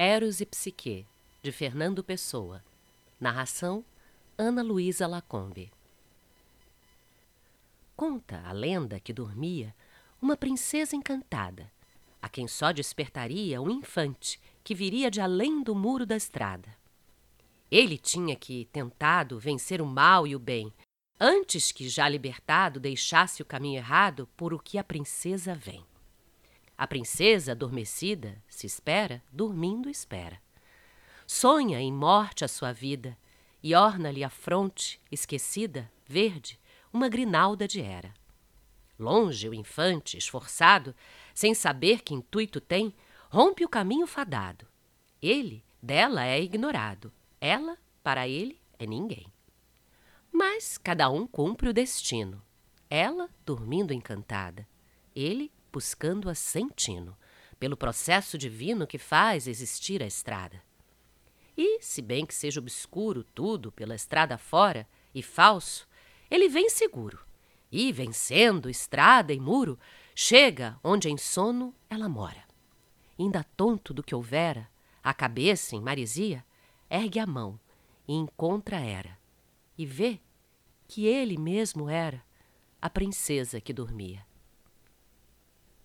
Eros e Psique, de Fernando Pessoa. Narração: Ana Luísa Lacombe. Conta a lenda que dormia uma princesa encantada, a quem só despertaria um infante que viria de além do muro da estrada. Ele tinha que tentado vencer o mal e o bem, antes que, já libertado, deixasse o caminho errado por o que a princesa vem. A princesa, adormecida, se espera, dormindo espera. Sonha em morte a sua vida, e orna-lhe a fronte, esquecida, verde, uma grinalda de era. Longe o infante, esforçado, sem saber que intuito tem, rompe o caminho fadado. Ele dela é ignorado, ela, para ele, é ninguém. Mas cada um cumpre o destino. Ela, dormindo encantada, ele, buscando-a sem tino, pelo processo divino que faz existir a estrada. E, se bem que seja obscuro tudo pela estrada fora e falso, ele vem seguro, e, vencendo estrada e muro, chega onde em sono ela mora. Ainda tonto do que houvera, a cabeça em marisia, ergue a mão e encontra Era, e vê que ele mesmo era a princesa que dormia.